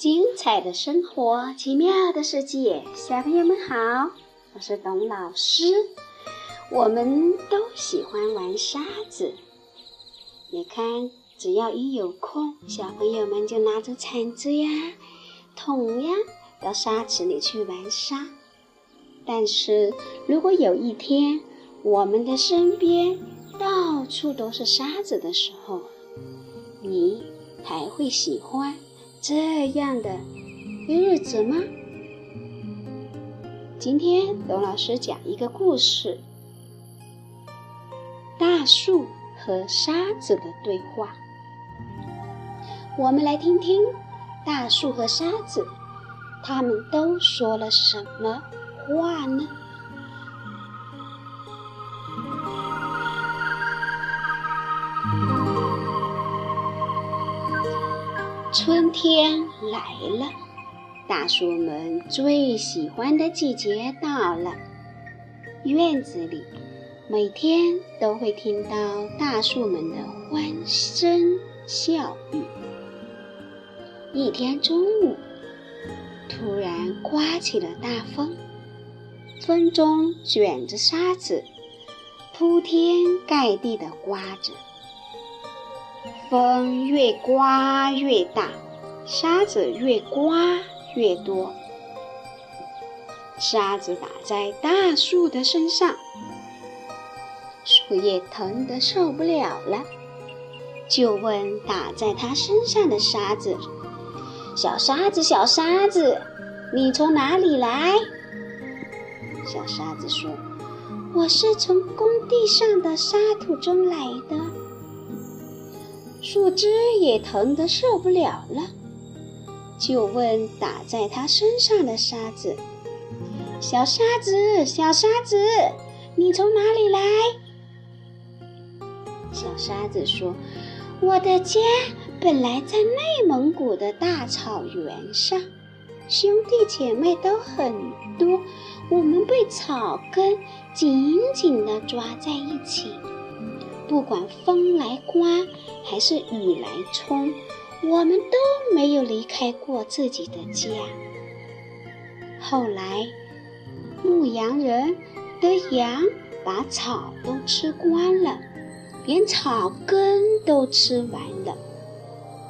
精彩的生活，奇妙的世界，小朋友们好，我是董老师。我们都喜欢玩沙子，你看，只要一有空，小朋友们就拿着铲子呀、桶呀，到沙池里去玩沙。但是如果有一天，我们的身边到处都是沙子的时候，你还会喜欢？这样的日子吗？今天董老师讲一个故事：大树和沙子的对话。我们来听听大树和沙子，他们都说了什么话呢？春天来了，大树们最喜欢的季节到了。院子里每天都会听到大树们的欢声笑语。一天中午，突然刮起了大风，风中卷着沙子，铺天盖地的刮着。风越刮越大，沙子越刮越多。沙子打在大树的身上，树叶疼得受不了了，就问打在它身上的沙子：“小沙子，小沙子，你从哪里来？”小沙子说：“我是从工地上的沙土中来的。”树枝也疼得受不了了，就问打在他身上的沙子：“小沙子，小沙子，你从哪里来？”小沙子说：“我的家本来在内蒙古的大草原上，兄弟姐妹都很多，我们被草根紧紧地抓在一起。”不管风来刮还是雨来冲，我们都没有离开过自己的家。后来，牧羊人的羊把草都吃光了，连草根都吃完了，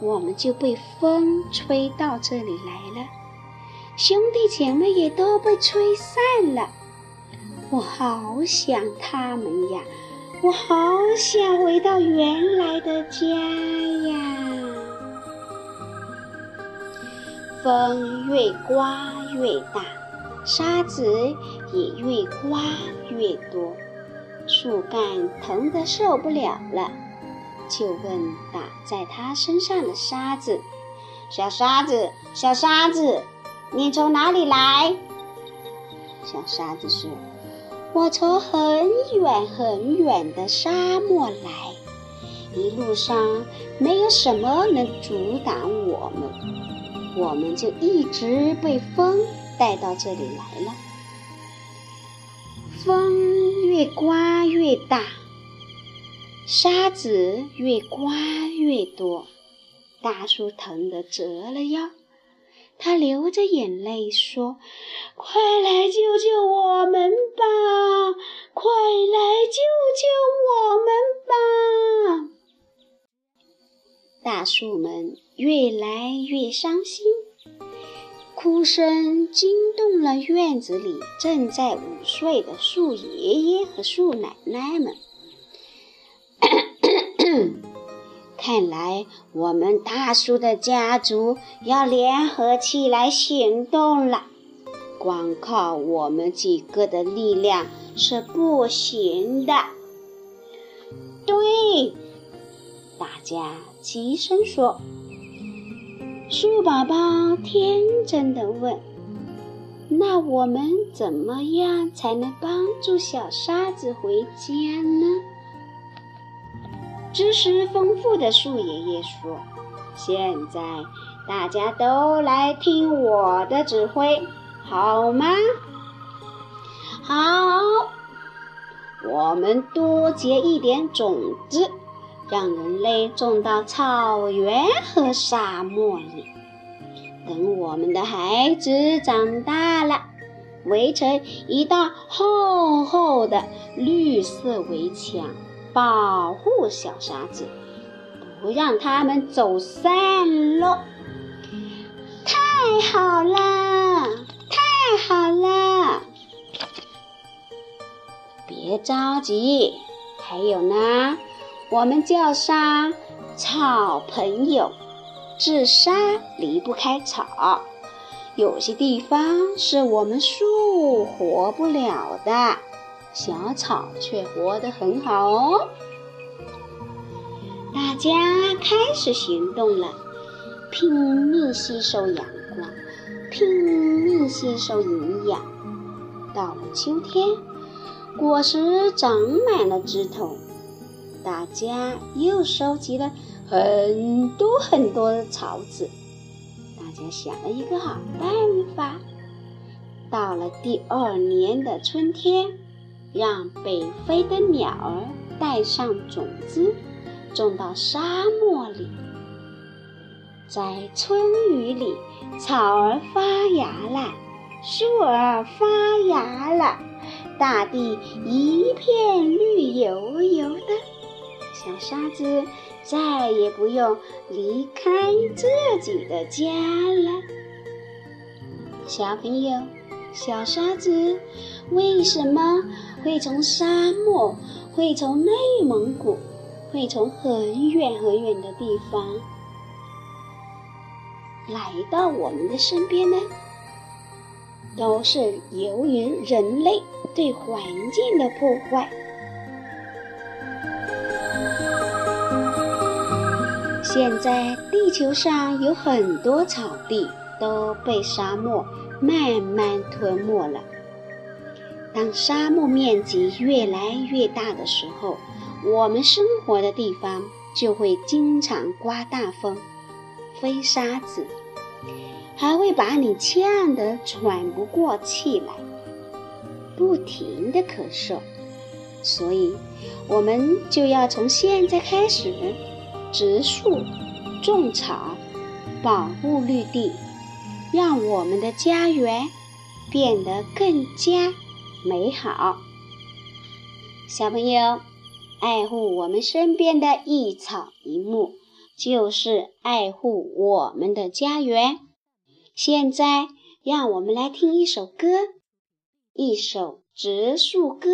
我们就被风吹到这里来了。兄弟姐妹也都被吹散了，我好想他们呀！我好想回到原来的家呀！风越刮越大，沙子也越刮越多，树干疼得受不了了，就问打在它身上的沙子：“小沙子，小沙子，你从哪里来？”小沙子说。我从很远很远的沙漠来，一路上没有什么能阻挡我们，我们就一直被风带到这里来了。风越刮越大，沙子越刮越多，大树疼得折了腰。他流着眼泪说：“快来救救我们吧！快来救救我们吧！”大树们越来越伤心，哭声惊动了院子里正在午睡的树爷爷和树奶奶们。看来我们大树的家族要联合起来行动了。光靠我们几个的力量是不行的。对，大家齐声说。树宝宝天真的问：“那我们怎么样才能帮助小沙子回家呢？”知识丰富的树爷爷说：“现在大家都来听我的指挥，好吗？好，我们多结一点种子，让人类种到草原和沙漠里。等我们的孩子长大了，围成一道厚厚的绿色围墙，保护小沙子，不让他们走散喽。太好了，太好了！别着急，还有呢，我们叫上草朋友。治沙离不开草，有些地方是我们树活不了的，小草却活得很好哦。大家开始行动了，拼命吸收阳光，拼命吸收营养。到了秋天，果实长满了枝头，大家又收集了。很多很多的草籽，大家想了一个好办法。到了第二年的春天，让北飞的鸟儿带上种子，种到沙漠里。在春雨里，草儿发芽了，树儿发芽了，大地一片绿油油的。小沙子。再也不用离开自己的家了。小朋友，小沙子为什么会从沙漠，会从内蒙古，会从很远很远的地方来到我们的身边呢？都是由于人类对环境的破坏。现在地球上有很多草地都被沙漠慢慢吞没了。当沙漠面积越来越大的时候，我们生活的地方就会经常刮大风、飞沙子，还会把你呛得喘不过气来，不停的咳嗽。所以，我们就要从现在开始。植树、种草、保护绿地，让我们的家园变得更加美好。小朋友，爱护我们身边的一草一木，就是爱护我们的家园。现在，让我们来听一首歌，一首植树歌。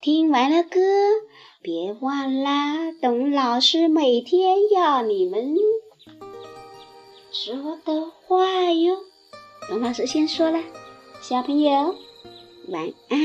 听完了歌。别忘了，董老师每天要你们说的话哟。董老师先说了，小朋友晚安。